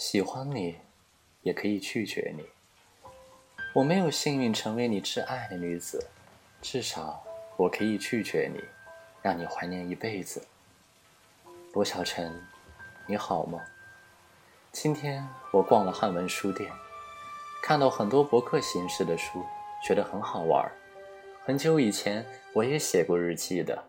喜欢你，也可以拒绝你。我没有幸运成为你挚爱的女子，至少我可以拒绝你，让你怀念一辈子。罗小晨，你好吗？今天我逛了汉文书店，看到很多博客形式的书，觉得很好玩。很久以前我也写过日记的，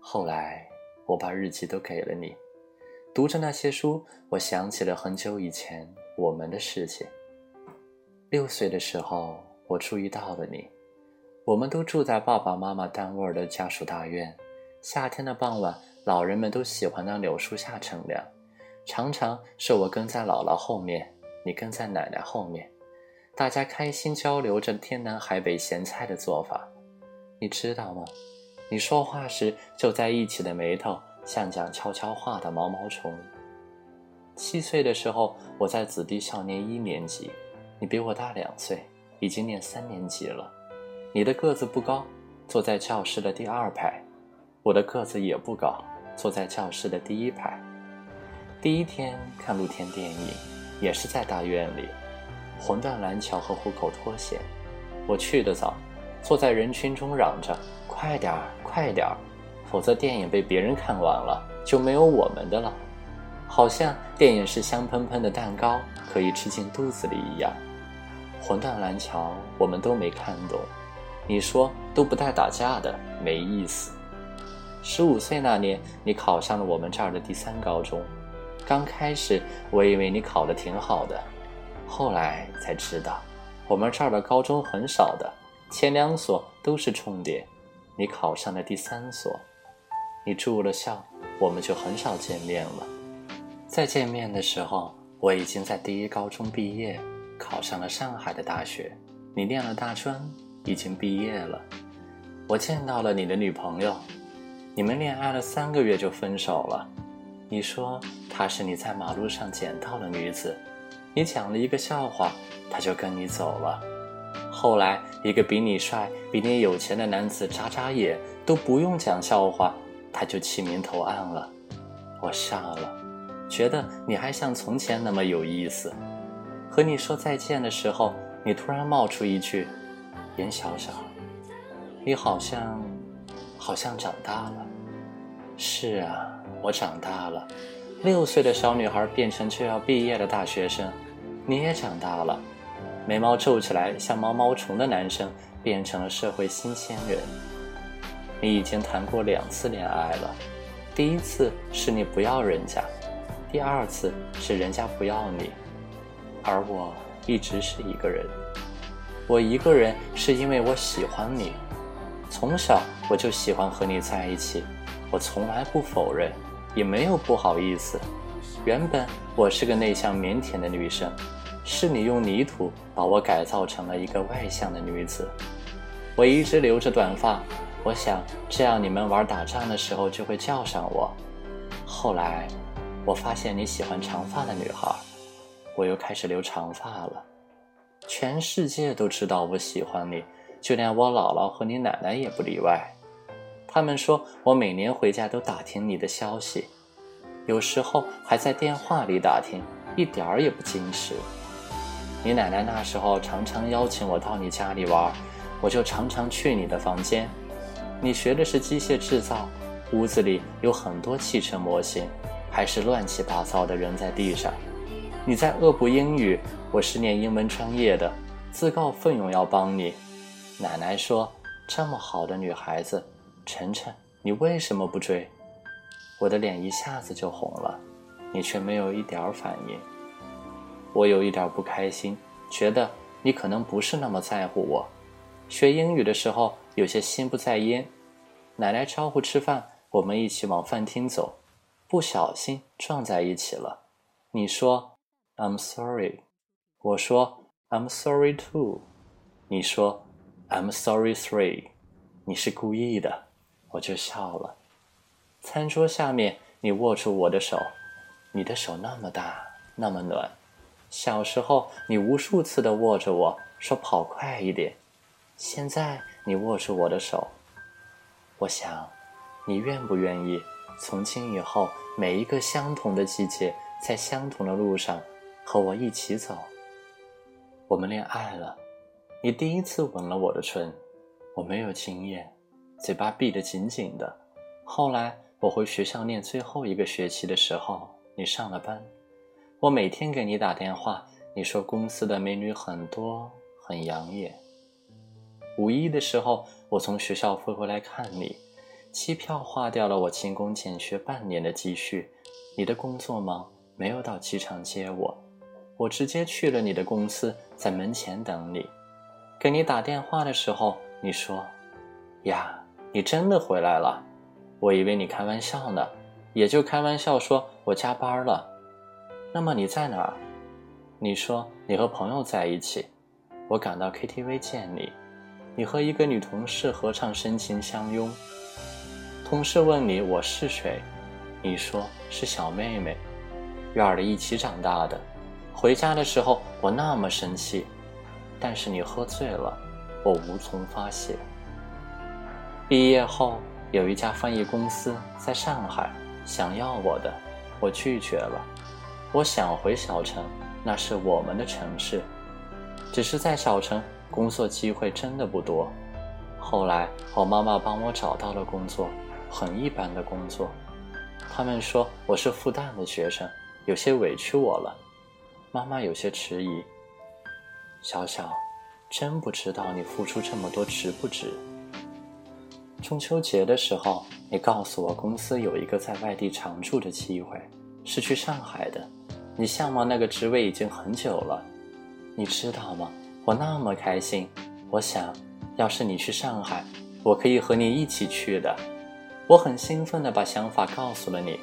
后来我把日记都给了你。读着那些书，我想起了很久以前我们的事情。六岁的时候，我注意到了你。我们都住在爸爸妈妈单位的家属大院。夏天的傍晚，老人们都喜欢到柳树下乘凉。常常是我跟在姥姥后面，你跟在奶奶后面，大家开心交流着天南海北咸菜的做法。你知道吗？你说话时皱在一起的眉头，像讲悄悄话的毛毛虫。七岁的时候，我在子弟校念一年级。你比我大两岁，已经念三年级了。你的个子不高，坐在教室的第二排；我的个子也不高，坐在教室的第一排。第一天看露天电影，也是在大院里，《魂断蓝桥》和《虎口脱险》。我去的早，坐在人群中嚷着：“快点儿，快点儿！”否则电影被别人看完了，就没有我们的了。好像电影是香喷喷的蛋糕，可以吃进肚子里一样。魂断蓝桥，我们都没看懂。你说都不带打架的，没意思。十五岁那年，你考上了我们这儿的第三高中。刚开始，我以为你考得挺好的，后来才知道，我们这儿的高中很少的，前两所都是重点。你考上了第三所，你住了校，我们就很少见面了。再见面的时候，我已经在第一高中毕业。考上了上海的大学，你念了大专，已经毕业了。我见到了你的女朋友，你们恋爱了三个月就分手了。你说她是你在马路上捡到的女子，你讲了一个笑话，她就跟你走了。后来一个比你帅、比你有钱的男子眨眨眼都不用讲笑话，他就弃明投案了。我傻了，觉得你还像从前那么有意思。和你说再见的时候，你突然冒出一句：“严小小，你好像，好像长大了。”是啊，我长大了，六岁的小女孩变成就要毕业的大学生。你也长大了，眉毛皱起来像毛毛虫的男生变成了社会新鲜人。你已经谈过两次恋爱了，第一次是你不要人家，第二次是人家不要你。而我一直是一个人，我一个人是因为我喜欢你，从小我就喜欢和你在一起，我从来不否认，也没有不好意思。原本我是个内向腼腆的女生，是你用泥土把我改造成了一个外向的女子。我一直留着短发，我想这样你们玩打仗的时候就会叫上我。后来我发现你喜欢长发的女孩。我又开始留长发了，全世界都知道我喜欢你，就连我姥姥和你奶奶也不例外。他们说我每年回家都打听你的消息，有时候还在电话里打听，一点儿也不矜持。你奶奶那时候常常邀请我到你家里玩，我就常常去你的房间。你学的是机械制造，屋子里有很多汽车模型，还是乱七八糟的扔在地上。你在恶补英语，我是念英文专业的，自告奋勇要帮你。奶奶说：“这么好的女孩子，晨晨，你为什么不追？”我的脸一下子就红了，你却没有一点反应。我有一点不开心，觉得你可能不是那么在乎我。学英语的时候有些心不在焉。奶奶招呼吃饭，我们一起往饭厅走，不小心撞在一起了。你说。I'm sorry，我说 I'm sorry too，你说 I'm sorry three，你是故意的，我就笑了。餐桌下面，你握住我的手，你的手那么大，那么暖。小时候，你无数次的握着我说跑快一点。现在，你握住我的手，我想，你愿不愿意从今以后每一个相同的季节，在相同的路上。和我一起走。我们恋爱了，你第一次吻了我的唇，我没有经验，嘴巴闭得紧紧的。后来我回学校念最后一个学期的时候，你上了班，我每天给你打电话，你说公司的美女很多，很养眼。五一的时候，我从学校飞回来看你，机票花掉了我勤工俭学半年的积蓄。你的工作忙，没有到机场接我，我直接去了你的公司，在门前等你。给你打电话的时候，你说：“呀，你真的回来了？我以为你开玩笑呢，也就开玩笑说我加班了。那么你在哪儿？你说你和朋友在一起。我赶到 KTV 见你。”你和一个女同事合唱深情相拥，同事问你我是谁，你说是小妹妹，院里一起长大的。回家的时候我那么生气，但是你喝醉了，我无从发泄。毕业后有一家翻译公司在上海想要我的，我拒绝了。我想回小城，那是我们的城市，只是在小城。工作机会真的不多。后来我妈妈帮我找到了工作，很一般的工作。他们说我是复旦的学生，有些委屈我了。妈妈有些迟疑。小小，真不知道你付出这么多值不值。中秋节的时候，你告诉我公司有一个在外地常住的机会，是去上海的。你向往那个职位已经很久了，你知道吗？我那么开心，我想，要是你去上海，我可以和你一起去的。我很兴奋地把想法告诉了你。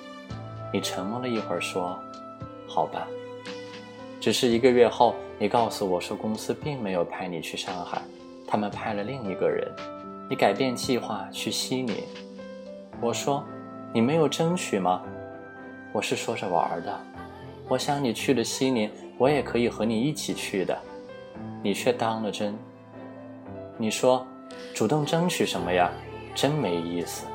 你沉默了一会儿，说：“好吧。”只是一个月后，你告诉我说公司并没有派你去上海，他们派了另一个人。你改变计划去悉尼。我说：“你没有争取吗？”我是说着玩的。我想你去了悉尼，我也可以和你一起去的。你却当了真。你说，主动争取什么呀？真没意思。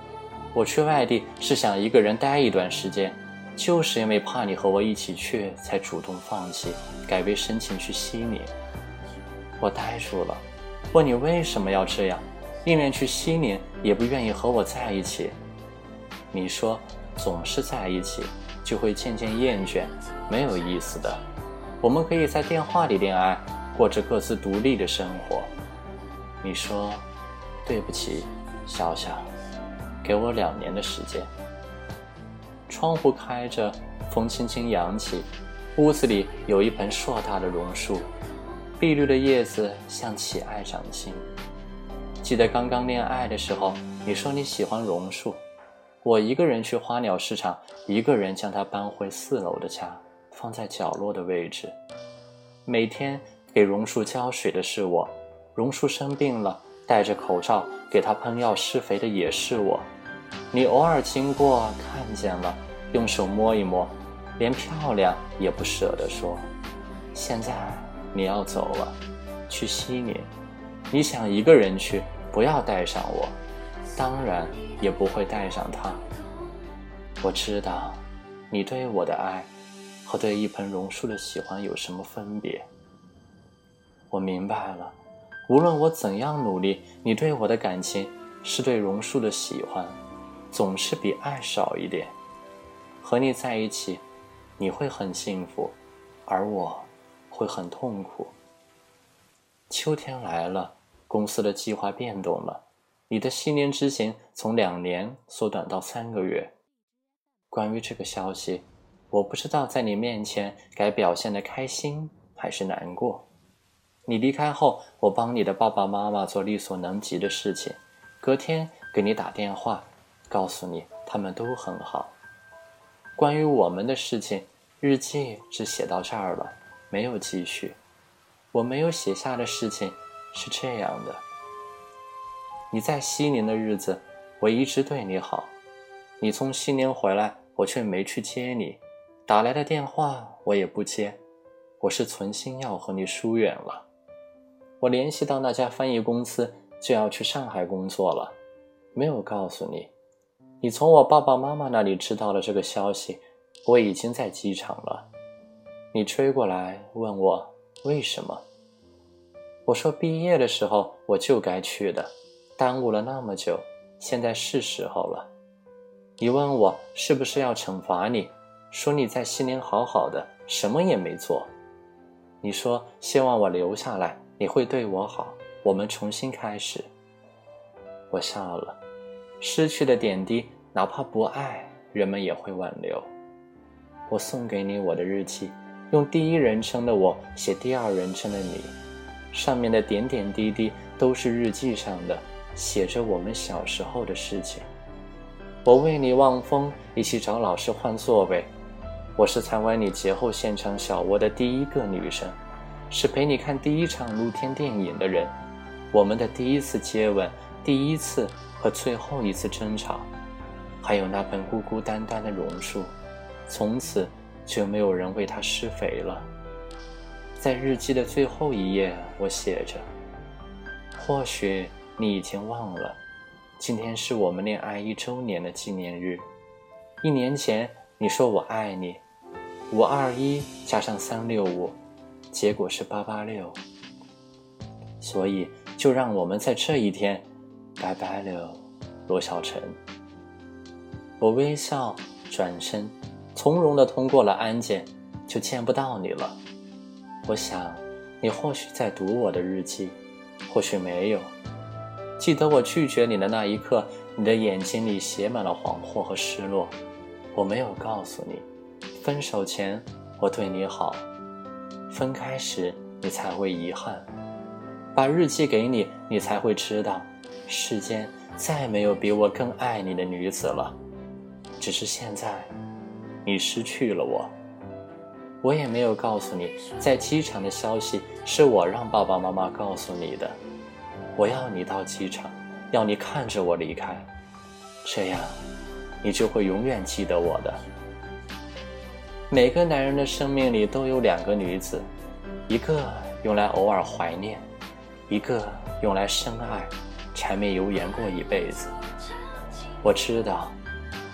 我去外地是想一个人待一段时间，就是因为怕你和我一起去，才主动放弃，改为申请去西宁。我呆住了，问你为什么要这样？宁愿去西宁，也不愿意和我在一起。你说，总是在一起，就会渐渐厌倦，没有意思的。我们可以在电话里恋爱。过着各自独立的生活。你说：“对不起，小小，给我两年的时间。”窗户开着，风轻轻扬起，屋子里有一盆硕大的榕树，碧绿的叶子像乞爱掌心。记得刚刚恋爱的时候，你说你喜欢榕树，我一个人去花鸟市场，一个人将它搬回四楼的家，放在角落的位置，每天。给榕树浇水的是我，榕树生病了，戴着口罩给它喷药施肥的也是我。你偶尔经过看见了，用手摸一摸，连漂亮也不舍得说。现在你要走了，去西宁，你想一个人去，不要带上我，当然也不会带上他。我知道，你对我的爱，和对一盆榕树的喜欢有什么分别。我明白了，无论我怎样努力，你对我的感情是对榕树的喜欢，总是比爱少一点。和你在一起，你会很幸福，而我会很痛苦。秋天来了，公司的计划变动了，你的新年之行从两年缩短到三个月。关于这个消息，我不知道在你面前该表现的开心还是难过。你离开后，我帮你的爸爸妈妈做力所能及的事情，隔天给你打电话，告诉你他们都很好。关于我们的事情，日记只写到这儿了，没有继续。我没有写下的事情是这样的：你在西宁的日子，我一直对你好。你从西宁回来，我却没去接你，打来的电话我也不接，我是存心要和你疏远了。我联系到那家翻译公司，就要去上海工作了，没有告诉你。你从我爸爸妈妈那里知道了这个消息，我已经在机场了。你追过来问我为什么。我说毕业的时候我就该去的，耽误了那么久，现在是时候了。你问我是不是要惩罚你，说你在西宁好好的，什么也没做。你说希望我留下来，你会对我好，我们重新开始。我笑了，失去的点滴，哪怕不爱，人们也会挽留。我送给你我的日记，用第一人称的我写第二人称的你，上面的点点滴滴都是日记上的，写着我们小时候的事情。我为你望风，一起找老师换座位。我是参观你节后现场小窝的第一个女生，是陪你看第一场露天电影的人。我们的第一次接吻，第一次和最后一次争吵，还有那盆孤孤单单的榕树。从此就没有人为它施肥了。在日记的最后一页，我写着：“或许你已经忘了，今天是我们恋爱一周年的纪念日。一年前你说我爱你，五二一加上三六五，结果是八八六。所以就让我们在这一天，拜拜了，罗小晨。”我微笑，转身。从容的通过了安检，就见不到你了。我想，你或许在读我的日记，或许没有。记得我拒绝你的那一刻，你的眼睛里写满了惶惑和失落。我没有告诉你，分手前我对你好，分开时你才会遗憾。把日记给你，你才会知道，世间再没有比我更爱你的女子了。只是现在。你失去了我，我也没有告诉你，在机场的消息是我让爸爸妈妈告诉你的。我要你到机场，要你看着我离开，这样，你就会永远记得我的。每个男人的生命里都有两个女子，一个用来偶尔怀念，一个用来深爱，柴米油盐过一辈子。我知道。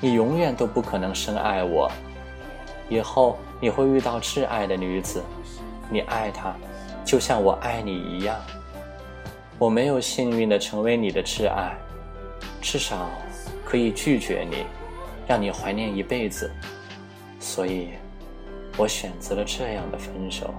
你永远都不可能深爱我，以后你会遇到挚爱的女子，你爱她，就像我爱你一样。我没有幸运的成为你的挚爱，至少可以拒绝你，让你怀念一辈子。所以，我选择了这样的分手。